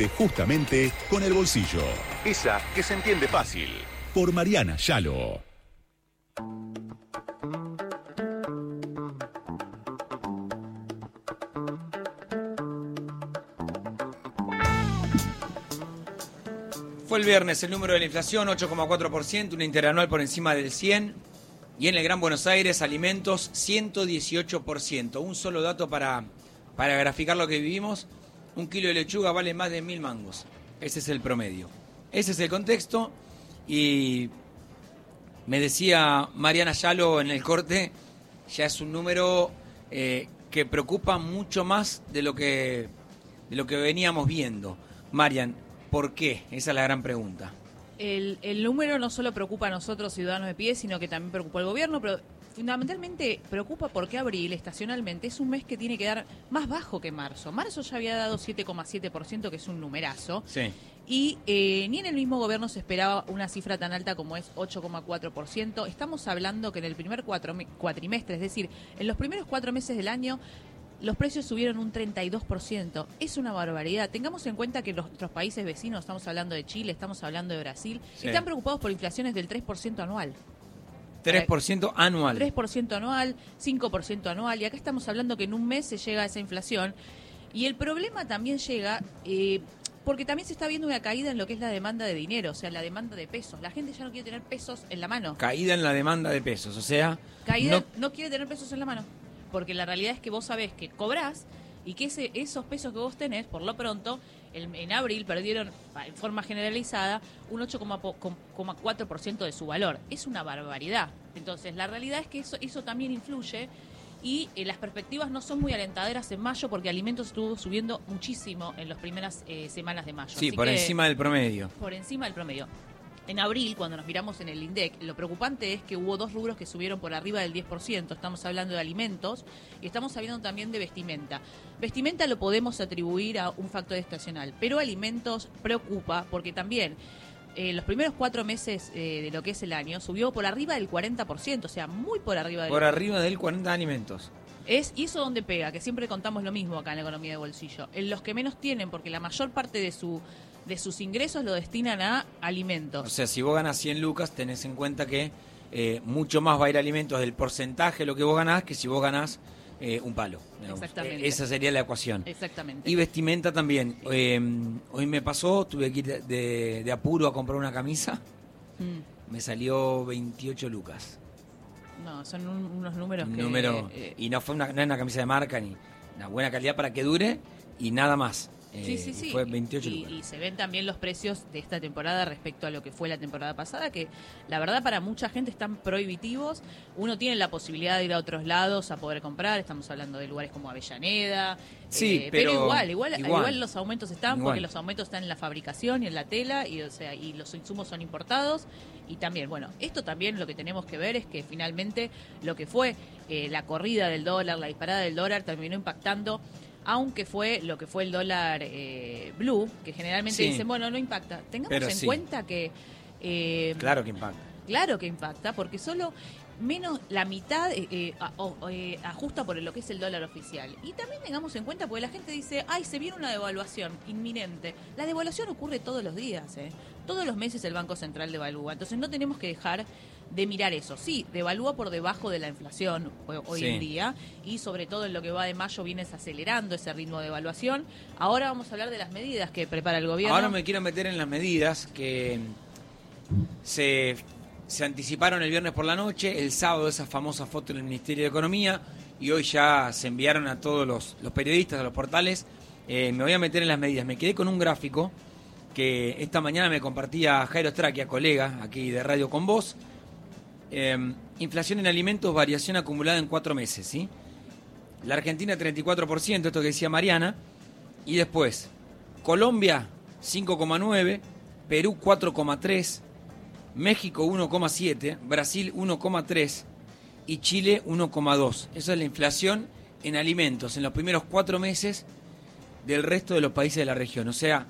entiende justamente con el bolsillo. Esa que se entiende fácil. Por Mariana Yalo. Fue el viernes el número de la inflación, 8,4%, una interanual por encima del 100. Y en el Gran Buenos Aires, alimentos, 118%. Un solo dato para, para graficar lo que vivimos. Un kilo de lechuga vale más de mil mangos. Ese es el promedio. Ese es el contexto. Y me decía Mariana Yalo en el corte, ya es un número eh, que preocupa mucho más de lo que, de lo que veníamos viendo. Marian, ¿Por qué? Esa es la gran pregunta. El, número no solo preocupa a nosotros, ciudadanos de pie, sino que también preocupa al gobierno, pero fundamentalmente preocupa porque abril, estacionalmente, es un mes que tiene que dar más bajo que marzo. Marzo ya había dado 7,7%, que es un numerazo. Sí. Y eh, ni en el mismo gobierno se esperaba una cifra tan alta como es 8,4%. Estamos hablando que en el primer cuatrimestre, es decir, en los primeros cuatro meses del año, los precios subieron un 32%. Es una barbaridad. Tengamos en cuenta que nuestros países vecinos, estamos hablando de Chile, estamos hablando de Brasil, están preocupados por inflaciones del 3% anual. 3% anual. 3% anual, 5% anual. Y acá estamos hablando que en un mes se llega a esa inflación. Y el problema también llega eh, porque también se está viendo una caída en lo que es la demanda de dinero, o sea, la demanda de pesos. La gente ya no quiere tener pesos en la mano. Caída en la demanda de pesos, o sea... Caída, no quiere tener pesos en la mano porque la realidad es que vos sabés que cobrás y que ese, esos pesos que vos tenés, por lo pronto, en abril perdieron en forma generalizada un 8,4% de su valor. Es una barbaridad. Entonces, la realidad es que eso, eso también influye y eh, las perspectivas no son muy alentadoras en mayo porque alimentos estuvo subiendo muchísimo en las primeras eh, semanas de mayo. Sí, por encima del promedio. Por encima del promedio. En abril, cuando nos miramos en el INDEC, lo preocupante es que hubo dos rubros que subieron por arriba del 10%. Estamos hablando de alimentos y estamos hablando también de vestimenta. Vestimenta lo podemos atribuir a un factor estacional, pero alimentos preocupa porque también eh, los primeros cuatro meses eh, de lo que es el año subió por arriba del 40%, o sea, muy por arriba del Por arriba del 40% de alimentos. Es, y eso donde pega, que siempre contamos lo mismo acá en la economía de bolsillo. En los que menos tienen, porque la mayor parte de su de sus ingresos lo destinan a alimentos. O sea, si vos ganas 100 lucas, tenés en cuenta que eh, mucho más va a ir a alimentos del porcentaje de lo que vos ganás que si vos ganás eh, un palo. Exactamente. esa sería la ecuación. Exactamente. Y vestimenta también. Em, hoy me pasó, tuve que ir de, apuro a comprar una camisa. Mm. Me salió 28 lucas. No, son unos números que... Número, y no fue una, no es una camisa de marca ni una buena calidad para que dure y nada más. Sí, sí, eh, sí. Fue 28 y, se ven también los precios de esta temporada respecto a lo que fue la temporada pasada, que la verdad para mucha gente están prohibitivos. Uno tiene la posibilidad de ir a otros lados a poder comprar, estamos hablando de lugares como Avellaneda. Sí, eh, pero, igual, igual, igual, los aumentos están porque los aumentos están en la fabricación y en la tela y, o sea, y los insumos son importados. Y también, bueno, esto también lo que tenemos que ver es que finalmente lo que fue eh, la corrida del dólar, la disparada del dólar, terminó impactando aunque fue lo que fue el dólar eh, blue, que generalmente dicen, bueno, no impacta. Tengamos en cuenta que... Eh, claro que impacta. Claro que impacta, porque solo menos la mitad eh, ajusta por lo que es el dólar oficial. Y también tengamos en cuenta, porque la gente dice, ay, se viene una devaluación inminente. La devaluación ocurre todos los días, todos los meses el Banco Central devalúa. Entonces no tenemos que dejar de mirar eso. Sí, devalúa por debajo de la inflación hoy en día y sobre todo en lo que va de mayo vienes acelerando ese ritmo de devaluación. Ahora vamos a hablar de las medidas que prepara el gobierno. Ahora me quiero meter en las medidas que se, se anticiparon el viernes por la noche, el sábado esa famosa foto en el Ministerio de Economía y hoy ya se enviaron a todos los, periodistas, a los portales. Eh, me voy a meter en las medidas. Me quedé con un gráfico que esta mañana me compartía Jairo Straquia, colega aquí de Radio Con Voz, Em, inflación en alimentos, variación acumulada en cuatro meses, ¿sí? La Argentina 34%, esto que decía Mariana. Y después, Colombia 5,9, Perú 4,3, México 1,7, Brasil 1,3 y Chile 1,2. Esa es la inflación en alimentos en los primeros cuatro meses del resto de los países de la región. O sea,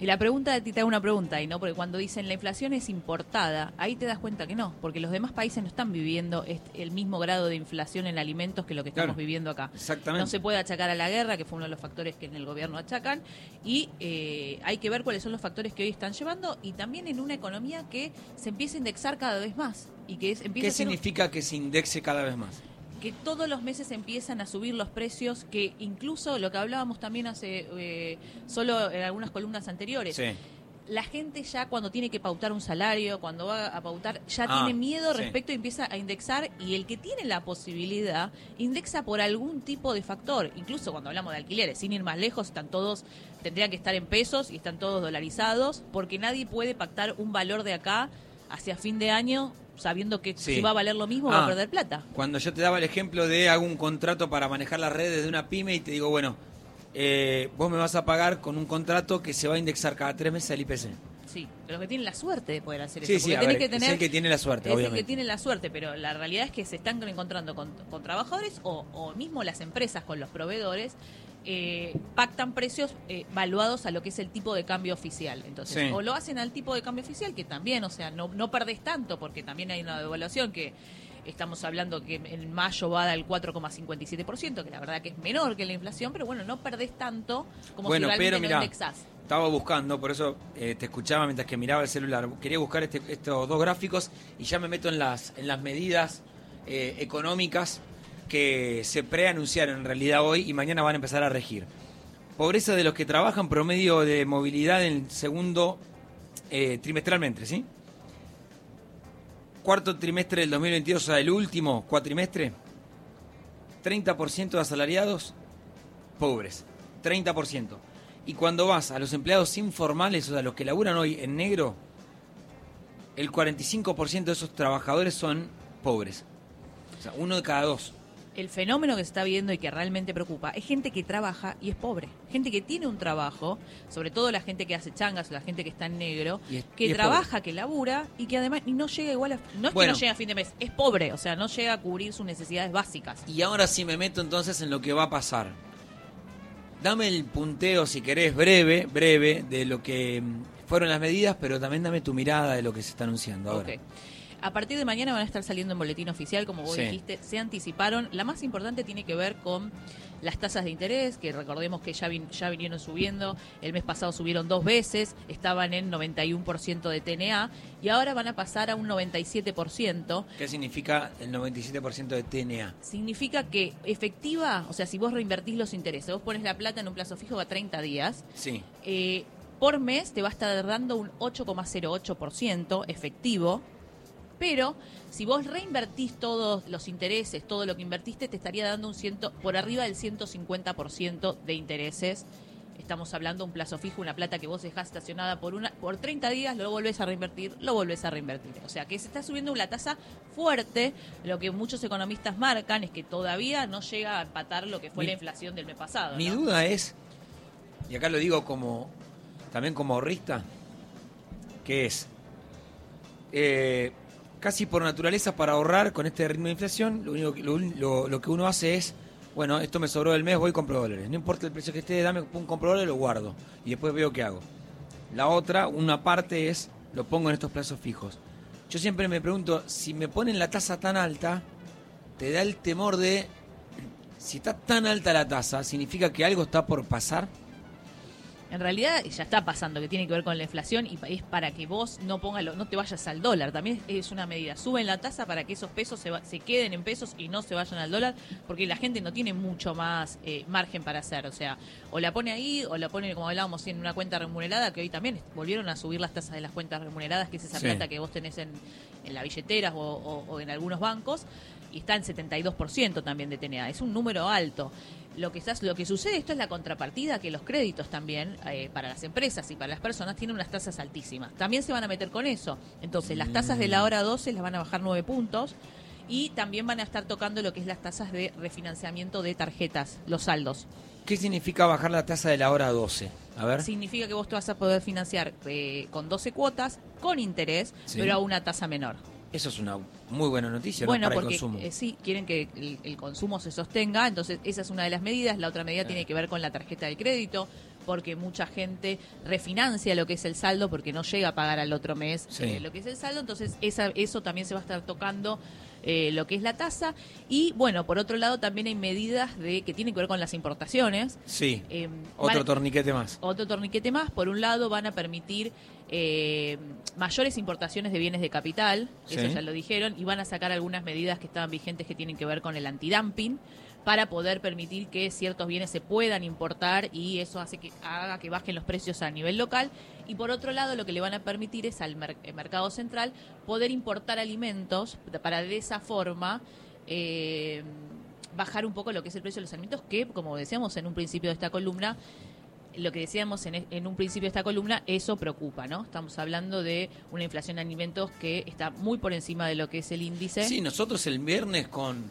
Y la pregunta, te hago una pregunta, y no, porque cuando dicen la inflación es importada, ahí te das cuenta que no, porque los demás países no están viviendo el mismo grado de inflación en alimentos que lo que estamos viviendo acá. Exactamente. No se puede achacar a la guerra, que fue uno de los factores que en el gobierno achacan, y eh, hay que ver cuáles son los factores que hoy están llevando, y también en una economía que se empieza a indexar cada vez más. Y que es, ¿Qué significa que se indexe cada vez más? Que todos los meses empiezan a subir los precios, que incluso lo que hablábamos también hace eh, solo en algunas columnas anteriores. La gente ya cuando tiene que pautar un salario, cuando va a pautar, ya ah, tiene miedo respecto y empieza a indexar y el que tiene la posibilidad indexa por algún tipo de factor. Incluso cuando hablamos de alquileres, sin ir más lejos, están todos, tendrían que estar en pesos y están todos dolarizados porque nadie puede pactar un valor de acá hacia fin de año sabiendo que si va a valer lo mismo va a ah, perder plata. Cuando yo te daba el ejemplo de hago un contrato para manejar las redes de una pyme y te digo, bueno, eh, vos me vas a pagar con un contrato que se va a indexar cada tres meses al IPC. Sí, pero que tienen la suerte de poder hacer eso. Sí, que tener, es el que tiene la suerte, es el que tiene la suerte, pero la realidad es que se están encontrando con, trabajadores o, o mismo las empresas con los proveedores eh, pactan precios eh, valuados a lo que es el tipo de cambio oficial. Entonces, o lo hacen al tipo de cambio oficial, que también, o sea, no, no perdés tanto, porque también hay una devaluación que estamos hablando que en mayo va al 4,57%, que la verdad que es menor que la inflación, pero bueno, no perdés tanto como bueno, si realmente pero, Estaba buscando, por eso eh, te escuchaba mientras que miraba el celular. Quería buscar este, estos dos gráficos y ya me meto en las, en las medidas económicas que se preanunciaron en realidad hoy y mañana van a empezar a regir. Pobreza de los que trabajan, promedio de movilidad en el segundo eh, trimestralmente, ¿sí? Cuarto trimestre del 2022, o sea, el último cuatrimestre, 30% de asalariados pobres, 30%. Y cuando vas a los empleados informales, o sea, los que laburan hoy en negro, el 45% de esos trabajadores son pobres. O sea, uno de cada dos el fenómeno que se está viendo y que realmente preocupa es gente que trabaja y es pobre. Gente que tiene un trabajo, sobre todo la gente que hace changas, la gente que está en negro, que trabaja, que labura y que además no llega igual a. No es que no llega a fin de mes, es pobre, o sea, no llega a cubrir sus necesidades básicas. Y ahora sí me meto entonces en lo que va a pasar. Dame el punteo, si querés, breve, breve, de lo que mm, fueron las medidas, pero también dame tu mirada de lo que se está anunciando ahora. A partir de mañana van a estar saliendo en boletín oficial, como vos dijiste, se anticiparon. La más importante tiene que ver con las tasas de interés, que recordemos que ya, ya vinieron subiendo, el mes pasado subieron dos veces, estaban en 91% de TNA y ahora van a pasar a un 97%. ¿Qué significa el 97% de TNA? Significa que efectiva, o sea, si vos reinvertís los intereses, vos pones la plata en un plazo fijo a 30 días, sí. Eh, por mes te va a estar dando un 8,08% efectivo pero si vos reinvertís todos los intereses, todo lo que invertiste, te estaría dando un ciento, por arriba del 150% de intereses. Estamos hablando de un plazo fijo, una plata que vos dejás estacionada por una por 30 días, lo volvés a reinvertir, lo volvés a reinvertir. O sea que se está subiendo una tasa fuerte. Lo que muchos economistas marcan es que todavía no llega a empatar lo que fue la inflación del mes pasado. Mi duda es, y acá lo digo como también como ahorrista, que es eh, casi por naturaleza para ahorrar con este ritmo de inflación, lo único que, lo, que uno hace es, bueno, esto me sobró del mes, voy y compro dólares. No importa el precio que esté, dame un compro dólares, lo guardo y después veo qué hago. La otra, una parte es, lo pongo en estos plazos fijos. Yo siempre me pregunto, si me ponen la tasa tan alta, te da el temor de, si está tan alta la tasa, ¿significa que algo está por pasar? En realidad ya está pasando, que tiene que ver con la inflación y es para que vos no pongas no te vayas al dólar. También es una medida. Suben la tasa para que esos pesos se, se queden en pesos y no se vayan al dólar, porque la gente no tiene mucho más eh, margen para hacer. O sea, o la pone ahí o la pone, como hablábamos, en una cuenta remunerada, que hoy también volvieron a subir las tasas de las cuentas remuneradas, que es esa plata que vos tenés en, en la billetera o, o en algunos bancos y está en 72% también de TNA. Es un número alto. Lo que, lo que sucede, esto es la contrapartida, que los créditos también, eh, para las empresas y para las personas, tienen unas tasas altísimas. También se van a meter con eso. Entonces, las tasas de la hora 12 las van a bajar 9 puntos y también van a estar tocando lo que es las tasas de refinanciamiento de tarjetas, los saldos. ¿Qué significa bajar la tasa de la hora 12? A ver. Significa que vos te vas a poder financiar eh, con 12 cuotas, con interés, pero a una tasa menor. Eso es una muy buena noticia bueno, para porque, el consumo. Eh, sí, quieren que el, consumo se sostenga, entonces esa es una de las medidas. La otra medida tiene que ver con la tarjeta de crédito. porque mucha gente refinancia lo que es el saldo porque no llega a pagar al otro mes Sí. eh, lo que es el saldo, entonces esa, eso también se va a estar tocando eh, lo que es la tasa. Y bueno, por otro lado también hay medidas de que tienen que ver con las importaciones. Sí. Eh, Otro torniquete más. otro torniquete más. Por un lado, van a permitir eh, mayores importaciones de bienes de capital, eso ya lo dijeron, y van a sacar algunas medidas que estaban vigentes que tienen que ver con el antidumping para poder permitir que ciertos bienes se puedan importar y eso hace que haga que bajen los precios a nivel local. Y por otro lado, lo que le van a permitir es al mer- eh, mercado central poder importar alimentos para de esa forma eh, bajar un poco lo que es el precio de los alimentos, que como decíamos en un principio de esta columna, lo que decíamos en, en un principio de esta columna, eso preocupa, ¿no? Estamos hablando de una inflación de alimentos que está muy por encima de lo que es el índice. Sí, nosotros el viernes con,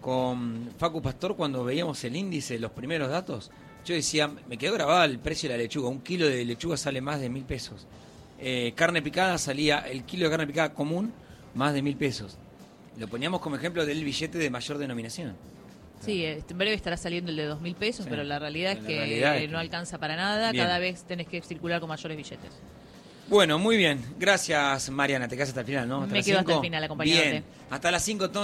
con Facu Pastor, cuando veíamos el índice, los primeros datos, yo decía, me quedó grabado el precio de la lechuga. Un kilo de lechuga sale más de mil pesos. Eh, carne picada salía, el kilo de carne picada común, más de mil pesos. Lo poníamos como ejemplo del billete de mayor denominación. Sí, este, en breve estará saliendo el de dos mil pesos, Sí. pero la realidad es La que realidad es que- no alcanza para nada. Bien. Cada vez tenés que circular con mayores billetes. Bueno, muy bien. Gracias, Mariana. Te quedas hasta el final, ¿no? Me las quedo hasta el cinco? final acompañándote. Bien. Hasta las 5 entonces.